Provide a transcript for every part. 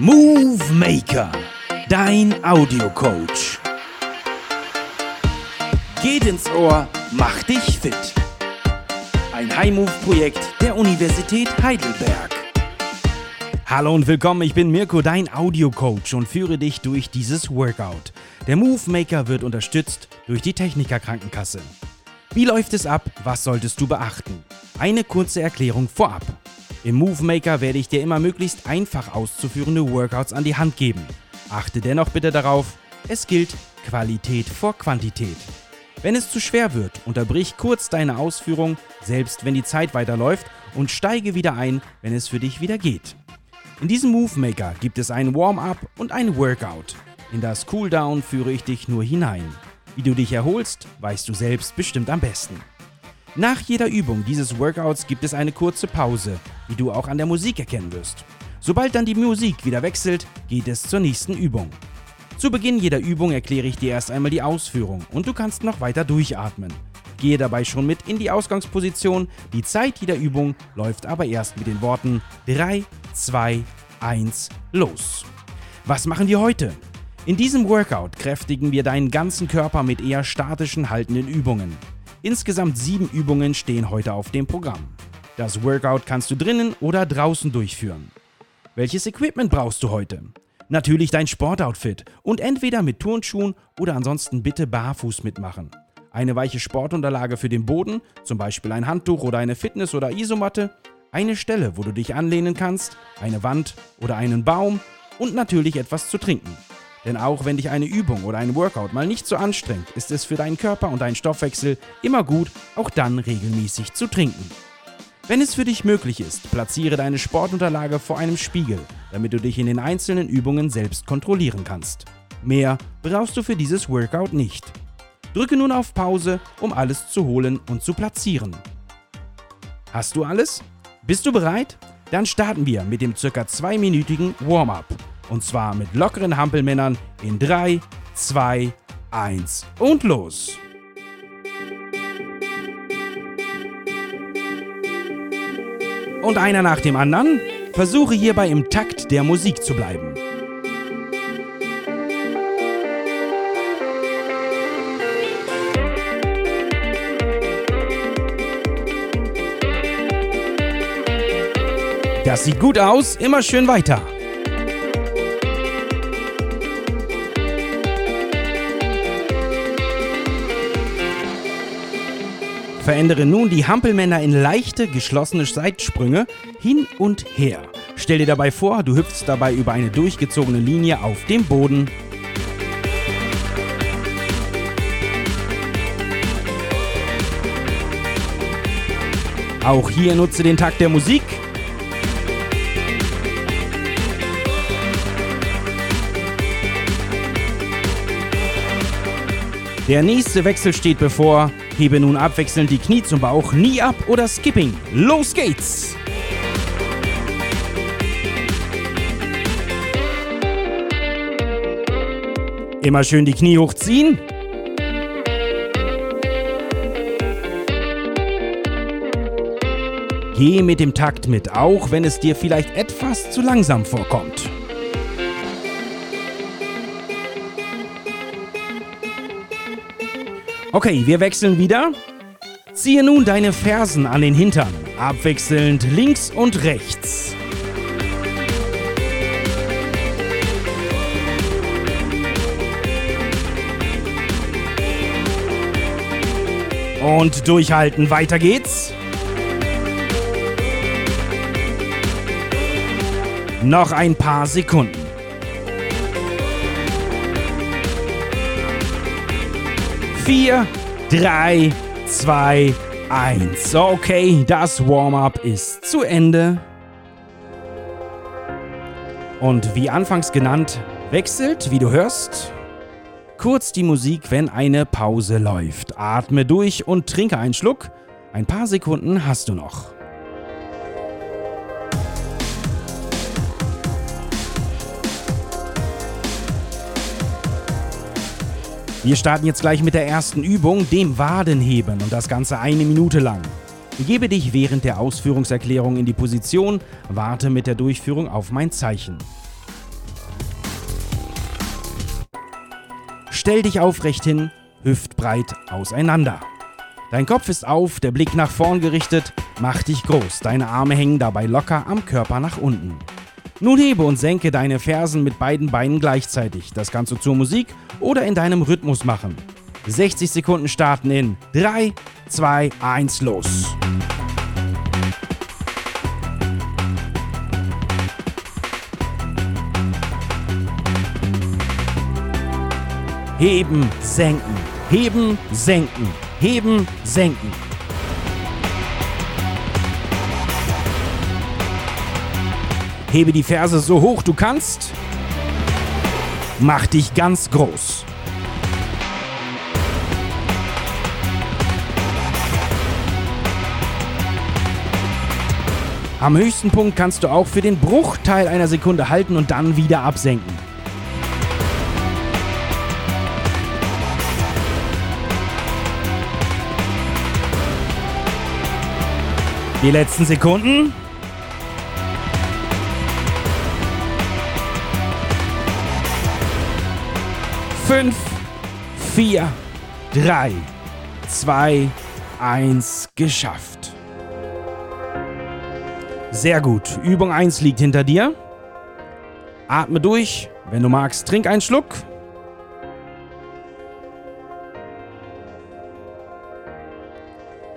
Movie Maker, dein Audiocoach. Geht ins Ohr, mach dich fit. Ein High-Move-Projekt der Universität Heidelberg. Hallo und willkommen, ich bin Mirko, dein Audiocoach und führe dich durch dieses Workout. Der Move Maker wird unterstützt durch die Techniker Krankenkasse. Wie läuft es ab? Was solltest du beachten? Eine kurze Erklärung vorab. Im Move Maker werde ich dir immer möglichst einfach auszuführende Workouts an die Hand geben. Achte dennoch bitte darauf, es gilt Qualität vor Quantität. Wenn es zu schwer wird, unterbrich kurz deine Ausführung, selbst wenn die Zeit weiterläuft, und steige wieder ein, wenn es für dich wieder geht. In diesem Move Maker gibt es ein Warm-up und ein Workout. In das Cooldown führe ich dich nur hinein. Wie du dich erholst, weißt du selbst bestimmt am besten. Nach jeder Übung dieses Workouts gibt es eine kurze Pause, wie du auch an der Musik erkennen wirst. Sobald dann die Musik wieder wechselt, geht es zur nächsten Übung. Zu Beginn jeder Übung erkläre ich dir erst einmal die Ausführung und du kannst noch weiter durchatmen. Gehe dabei schon mit in die Ausgangsposition, die Zeit jeder Übung läuft aber erst mit den Worten 3, 2, 1, los. Was machen wir heute? In diesem Workout kräftigen wir deinen ganzen Körper mit eher statischen haltenden Übungen. Insgesamt sieben Übungen stehen heute auf dem Programm. Das Workout kannst du drinnen oder draußen durchführen. Welches Equipment brauchst du heute? Natürlich dein Sportoutfit und entweder mit Turnschuhen oder ansonsten bitte barfuß mitmachen. Eine weiche Sportunterlage für den Boden, zum Beispiel ein Handtuch oder eine Fitness- oder Isomatte, eine Stelle, wo du dich anlehnen kannst, eine Wand oder einen Baum und natürlich etwas zu trinken. Denn auch wenn dich eine Übung oder ein Workout mal nicht so anstrengt, ist es für deinen Körper und deinen Stoffwechsel immer gut, auch dann regelmäßig zu trinken. Wenn es für dich möglich ist, platziere deine Sportunterlage vor einem Spiegel, damit du dich in den einzelnen Übungen selbst kontrollieren kannst. Mehr brauchst du für dieses Workout nicht. Drücke nun auf Pause, um alles zu holen und zu platzieren. Hast du alles? Bist du bereit? Dann starten wir mit dem ca. zweiminütigen Warm-up. Und zwar mit lockeren Hampelmännern in 3, 2, 1 und los! Und einer nach dem anderen. Versuche hierbei im Takt der Musik zu bleiben. Das sieht gut aus, immer schön weiter. Verändere nun die Hampelmänner in leichte, geschlossene Seitsprünge hin und her. Stell dir dabei vor, du hüpfst dabei über eine durchgezogene Linie auf dem Boden. Auch hier nutze den Takt der Musik. Der nächste Wechsel steht bevor. Hebe nun abwechselnd die Knie zum Bauch, nie ab oder Skipping. Los geht's! Immer schön die Knie hochziehen. Geh mit dem Takt mit, auch wenn es dir vielleicht etwas zu langsam vorkommt. Okay, wir wechseln wieder. Ziehe nun deine Fersen an den Hintern, abwechselnd links und rechts. Und durchhalten, weiter geht's. Noch ein paar Sekunden. Vier, drei, zwei, eins. Okay, das Warm-up ist zu Ende. Und wie anfangs genannt, wechselt, wie du hörst, kurz die Musik, wenn eine Pause läuft. Atme durch und trinke einen Schluck. Ein paar Sekunden hast du noch. Wir starten jetzt gleich mit der ersten Übung, dem Wadenheben und das Ganze eine Minute lang. Gebe dich während der Ausführungserklärung in die Position, warte mit der Durchführung auf mein Zeichen. Stell dich aufrecht hin, hüftbreit auseinander. Dein Kopf ist auf, der Blick nach vorn gerichtet, mach dich groß, deine Arme hängen dabei locker am Körper nach unten. Nun hebe und senke deine Fersen mit beiden Beinen gleichzeitig, das kannst du zur Musik oder in deinem Rhythmus machen. 60 Sekunden starten in 3, 2, 1, los. Heben, senken, heben, senken, heben, senken. Hebe die Ferse so hoch du kannst. Mach dich ganz groß. Am höchsten Punkt kannst du auch für den Bruchteil einer Sekunde halten und dann wieder absenken. Die letzten Sekunden. Fünf, vier, drei, zwei, eins, geschafft. Sehr gut. Übung 1 liegt hinter dir. Atme durch. Wenn du magst, trink einen Schluck.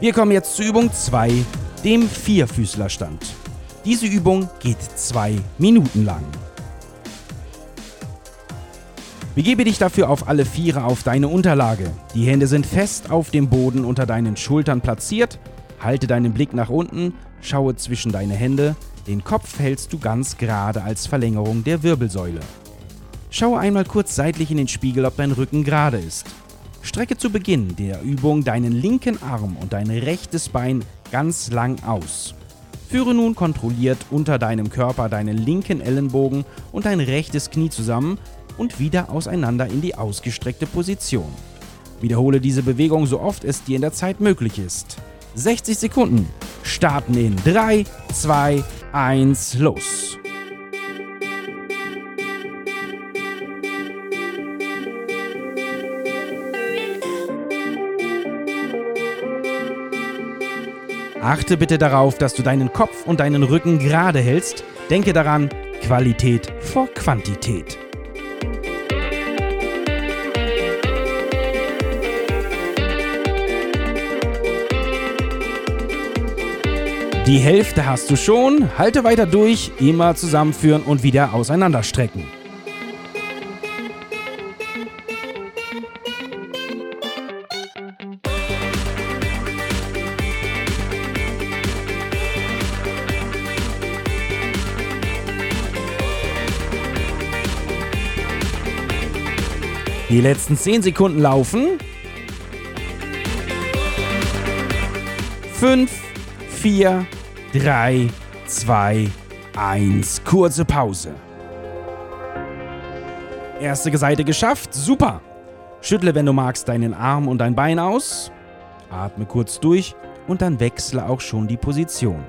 Wir kommen jetzt zu Übung 2, dem Vierfüßlerstand. Diese Übung geht zwei Minuten lang. Begebe dich dafür auf alle Viere auf deine Unterlage. Die Hände sind fest auf dem Boden unter deinen Schultern platziert. Halte deinen Blick nach unten, schaue zwischen deine Hände. Den Kopf hältst du ganz gerade als Verlängerung der Wirbelsäule. Schaue einmal kurz seitlich in den Spiegel, ob dein Rücken gerade ist. Strecke zu Beginn der Übung deinen linken Arm und dein rechtes Bein ganz lang aus. Führe nun kontrolliert unter deinem Körper deinen linken Ellenbogen und dein rechtes Knie zusammen und wieder auseinander in die ausgestreckte Position. Wiederhole diese Bewegung so oft es dir in der Zeit möglich ist. 60 Sekunden starten in 3, 2, 1, los. Achte bitte darauf, dass du deinen Kopf und deinen Rücken gerade hältst. Denke daran, Qualität vor Quantität. Die Hälfte hast du schon. Halte weiter durch, immer zusammenführen und wieder auseinanderstrecken. Die letzten 10 Sekunden laufen. 5, 4, 3, 2, 1. Kurze Pause. Erste Seite geschafft. Super. Schüttle, wenn du magst, deinen Arm und dein Bein aus. Atme kurz durch und dann wechsle auch schon die Position.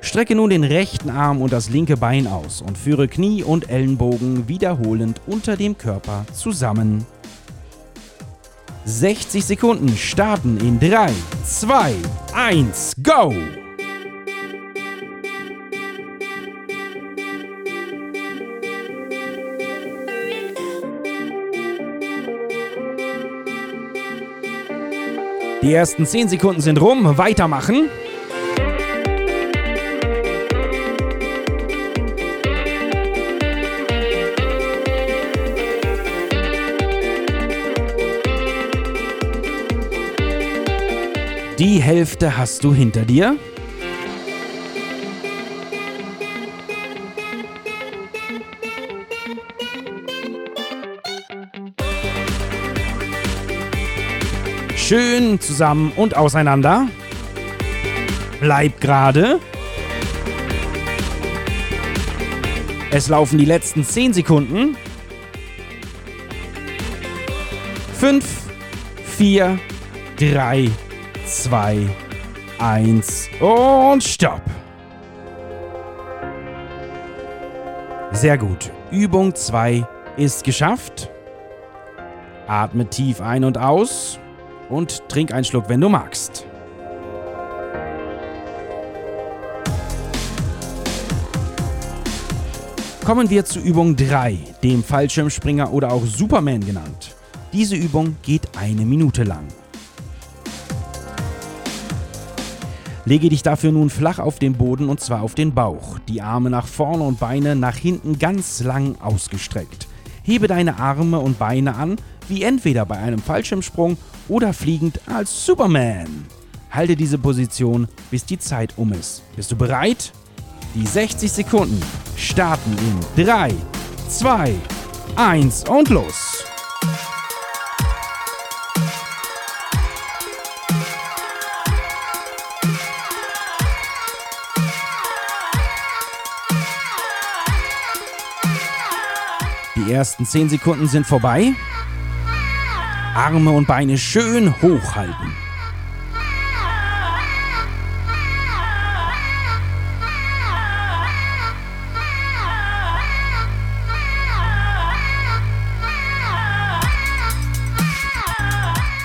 Strecke nun den rechten Arm und das linke Bein aus und führe Knie und Ellenbogen wiederholend unter dem Körper zusammen. 60 Sekunden starten in 3, 2, 1, go! Die ersten 10 Sekunden sind rum, weitermachen. Die Hälfte hast du hinter dir. Schön zusammen und auseinander. Bleib gerade. Es laufen die letzten 10 Sekunden. 5, 4, 3, 2, 1 und stopp. Sehr gut. Übung 2, ist geschafft. Atme tief ein und aus und trink einen Schluck, wenn du magst. Kommen wir zu Übung 3, dem Fallschirmspringer oder auch Superman genannt. Diese Übung geht eine Minute lang. Lege dich dafür nun flach auf den Boden und zwar auf den Bauch, die Arme nach vorne und Beine nach hinten ganz lang ausgestreckt. Hebe deine Arme und Beine an, wie entweder bei einem Fallschirmsprung oder fliegend als Superman. Halte diese Position, bis die Zeit um ist. Bist du bereit? Die 60 Sekunden starten in 3, 2, 1 und los! Die ersten 10 Sekunden sind vorbei. Arme und Beine schön hochhalten.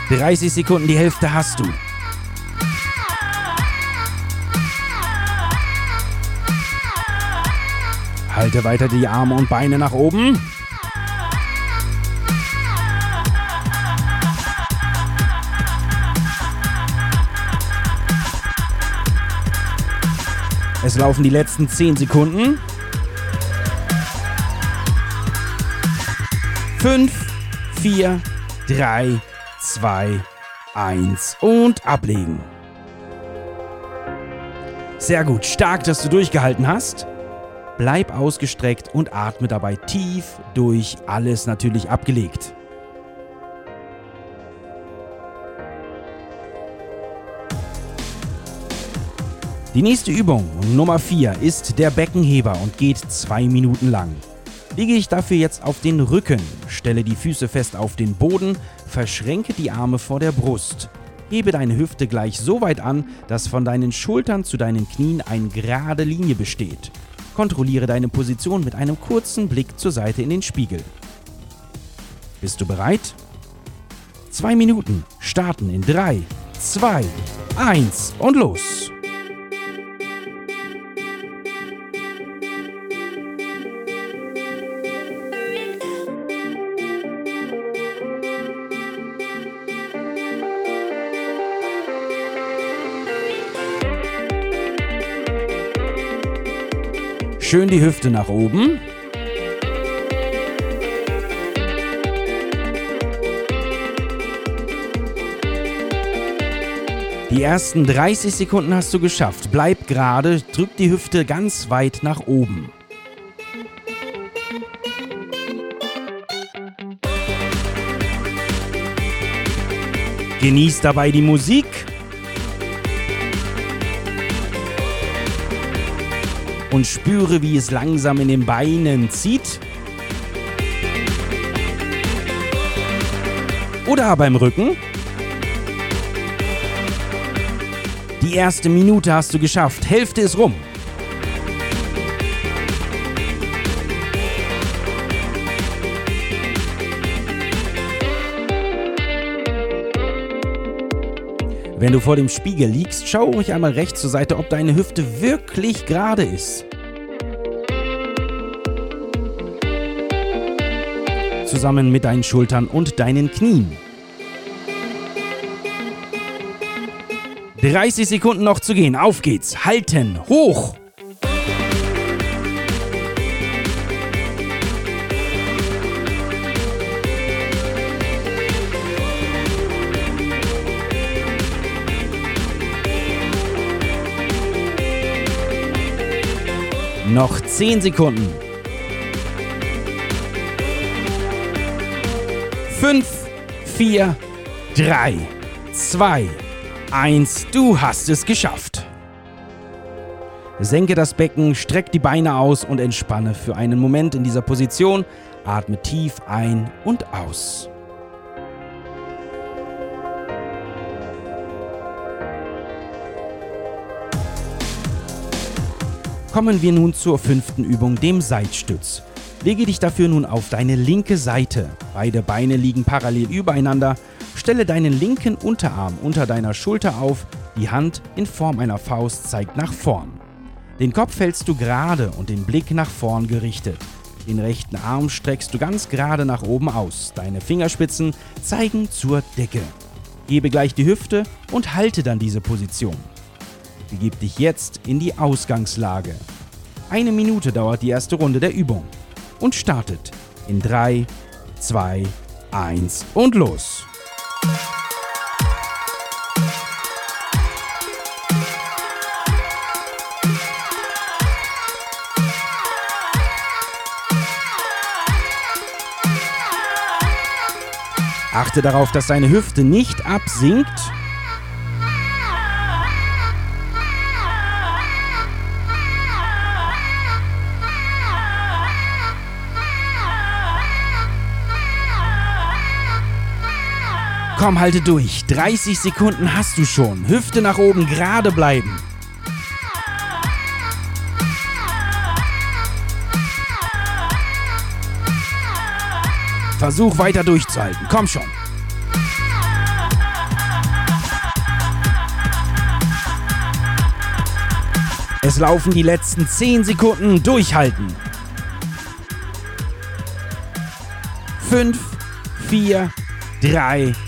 Dreißig Sekunden, die Hälfte hast du. Halte weiter die Arme und Beine nach oben. Es laufen die letzten 10 Sekunden. 5, 4, 3, 2, 1 und ablegen. Sehr gut, stark, dass du durchgehalten hast. Bleib ausgestreckt und atme dabei tief durch, alles natürlich abgelegt. Die nächste Übung, Nummer 4, ist der Beckenheber und geht zwei Minuten lang. Lege dich dafür jetzt auf den Rücken, stelle die Füße fest auf den Boden, verschränke die Arme vor der Brust. Hebe deine Hüfte gleich so weit an, dass von deinen Schultern zu deinen Knien eine gerade Linie besteht. Kontrolliere deine Position mit einem kurzen Blick zur Seite in den Spiegel. Bist du bereit? Zwei Minuten starten in 3, 2, 1 und los! Schön die Hüfte nach oben. Die ersten 30 Sekunden hast du geschafft. Bleib gerade, drück die Hüfte ganz weit nach oben. Genieß dabei die Musik. Und spüre, wie es langsam in den Beinen zieht. Oder beim Rücken. Die erste Minute hast du geschafft. Hälfte ist rum. Wenn du vor dem Spiegel liegst, schau ruhig einmal rechts zur Seite, ob deine Hüfte wirklich gerade ist. Zusammen mit deinen Schultern und deinen Knien. 30 Sekunden noch zu gehen. Auf geht's. Halten. Hoch. Noch 10 Sekunden. 5, 4, 3, 2, 1. Du hast es geschafft. Senke das Becken, streck die Beine aus und entspanne für einen Moment in dieser Position. Atme tief ein und aus. Kommen wir nun zur fünften Übung, dem Seitstütz. Lege dich dafür nun auf deine linke Seite. Beide Beine liegen parallel übereinander. Stelle deinen linken Unterarm unter deiner Schulter auf. Die Hand in Form einer Faust zeigt nach vorn. Den Kopf hältst du gerade und den Blick nach vorn gerichtet. Den rechten Arm streckst du ganz gerade nach oben aus. Deine Fingerspitzen zeigen zur Decke. Gebe gleich die Hüfte und halte dann diese Position. Begib dich jetzt in die Ausgangslage. Eine Minute dauert die erste Runde der Übung und startet in 3, 2, 1 und los. Achte darauf, dass deine Hüfte nicht absinkt Komm, halte durch. 30 Sekunden hast du schon. Hüfte nach oben, gerade bleiben. Versuch weiter durchzuhalten. Komm schon. Es laufen die letzten 10 Sekunden. Durchhalten. 5, 4, 3, 2,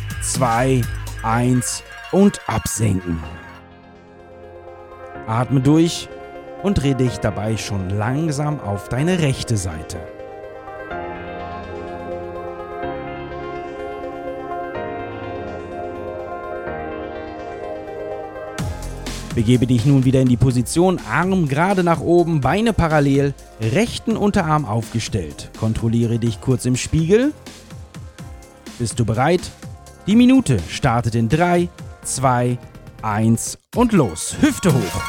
1 und absenken. Atme durch und dreh dich dabei schon langsam auf deine rechte Seite. Begebe dich nun wieder in die Position, Arm gerade nach oben, Beine parallel, rechten Unterarm aufgestellt. Kontrolliere dich kurz im Spiegel. Bist du bereit? Die Minute startet in 3, 2, 1 und los. Hüfte hoch.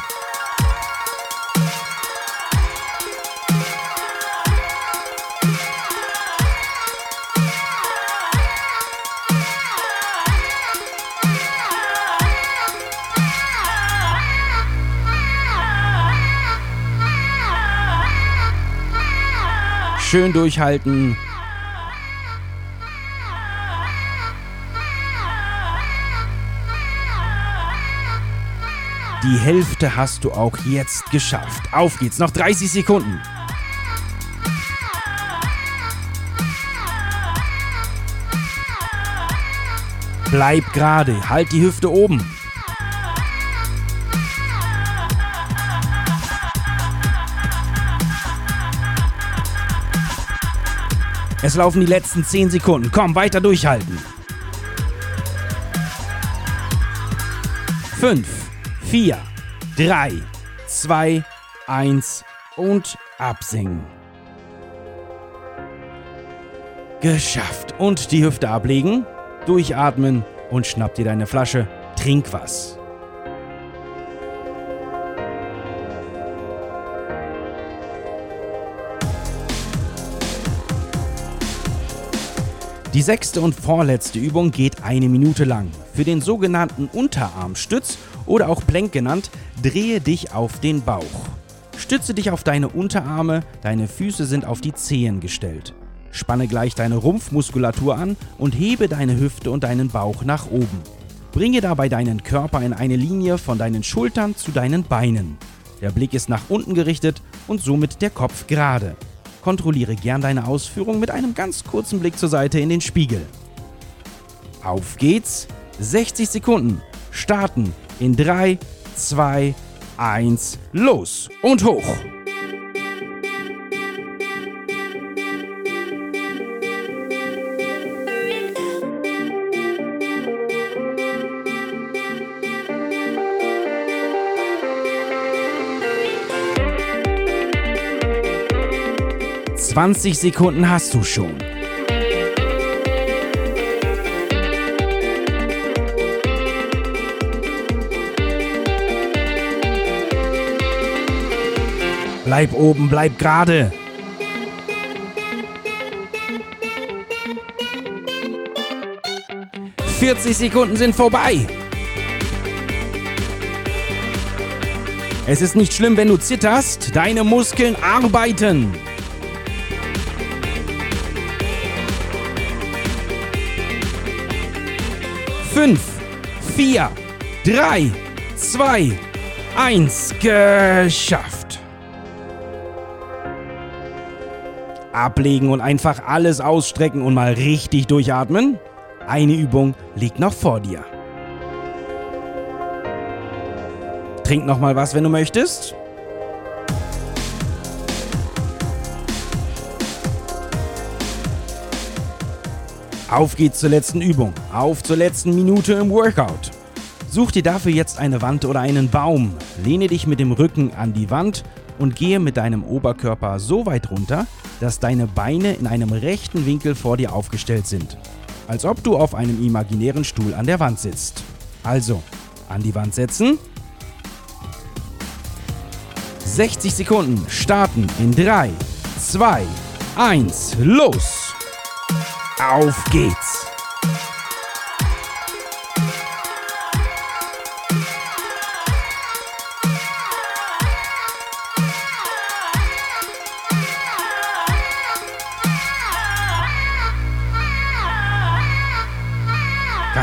Schön durchhalten. Die Hälfte hast du auch jetzt geschafft. Auf geht's, noch 30 Sekunden. Bleib gerade, halt die Hüfte oben. Es laufen die letzten 10 Sekunden. Komm, weiter durchhalten. 5, 4, 3, 2, 1 und absingen. Geschafft. Und die Hüfte ablegen, durchatmen und schnapp dir deine Flasche. Trink was. Die sechste und vorletzte Übung geht eine Minute lang. Für den sogenannten Unterarmstütz oder auch Plank genannt, drehe dich auf den Bauch. Stütze dich auf deine Unterarme, deine Füße sind auf die Zehen gestellt. Spanne gleich deine Rumpfmuskulatur an und hebe deine Hüfte und deinen Bauch nach oben. Bringe dabei deinen Körper in eine Linie von deinen Schultern zu deinen Beinen. Der Blick ist nach unten gerichtet und somit der Kopf gerade. Kontrolliere gern deine Ausführung mit einem ganz kurzen Blick zur Seite in den Spiegel. Auf geht's! 60 Sekunden. Starten in 3, 2, 1, los und hoch! 20 Sekunden hast du schon. Bleib oben, bleib gerade. Vierzig Sekunden sind vorbei. Es ist nicht schlimm, wenn du zitterst. Deine Muskeln arbeiten. Fünf, vier, drei, zwei, eins. Geschafft. Ablegen und einfach alles ausstrecken und mal richtig durchatmen. Eine Übung liegt noch vor dir. Trink noch mal was, wenn du möchtest. Auf geht's zur letzten Übung. Auf zur letzten Minute im Workout. Such dir dafür jetzt eine Wand oder einen Baum. Lehne dich mit dem Rücken an die Wand und gehe mit deinem Oberkörper so weit runter, dass deine Beine in einem rechten Winkel vor dir aufgestellt sind. Als ob du auf einem imaginären Stuhl an der Wand sitzt. Also, an die Wand setzen. 60 Sekunden starten in 3, 2, 1, los! Auf geht's!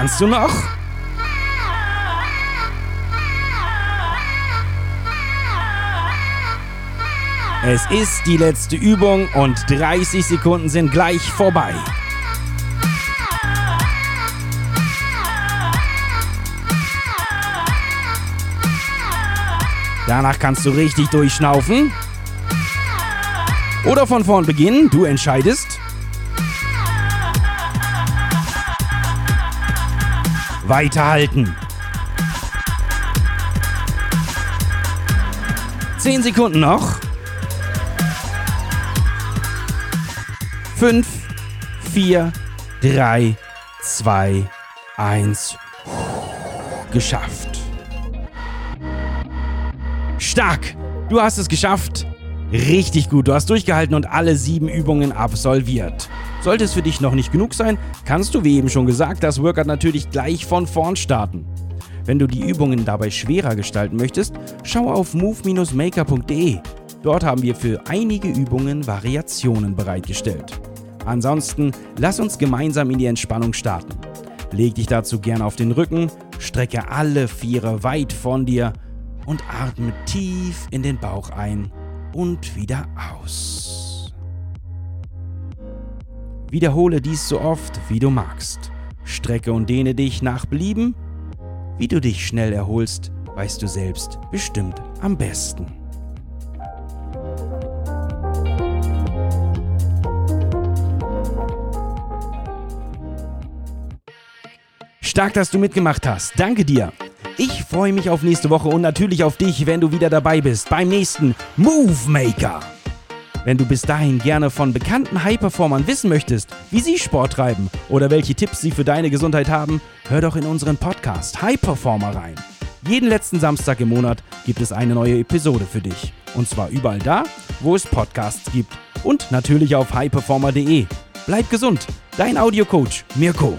Kannst du noch? Es ist die letzte Übung und 30 Sekunden sind gleich vorbei. Danach kannst du richtig durchschnaufen. Oder von vorn beginnen, du entscheidest. Weiterhalten. 10 Sekunden noch. 5, 4, 3, 2, 1. Geschafft. Stark! Du hast es geschafft. Richtig gut, du hast durchgehalten und alle sieben Übungen absolviert. Sollte es für dich noch nicht genug sein, kannst du, wie eben schon gesagt, das Workout natürlich gleich von vorn starten. Wenn du die Übungen dabei schwerer gestalten möchtest, schau auf move-maker.de. Dort haben wir für einige Übungen Variationen bereitgestellt. Ansonsten lass uns gemeinsam in die Entspannung starten. Leg dich dazu gerne auf den Rücken, strecke alle Viere weit von dir und atme tief in den Bauch ein und wieder aus. Wiederhole dies so oft, wie du magst. Strecke und dehne dich nach Belieben. Wie du dich schnell erholst, weißt du selbst bestimmt am besten. Stark, dass du mitgemacht hast. Danke dir. Ich freue mich auf nächste Woche und natürlich auf dich, wenn du wieder dabei bist beim nächsten Move Maker. Wenn du bis dahin gerne von bekannten High-Performern wissen möchtest, wie sie Sport treiben oder welche Tipps sie für deine Gesundheit haben, hör doch in unseren Podcast High Performer rein. Jeden letzten Samstag im Monat gibt es eine neue Episode für dich. Und zwar überall da, wo es Podcasts gibt. Und natürlich auf highperformer.de. Bleib gesund, dein Audiocoach Mirko.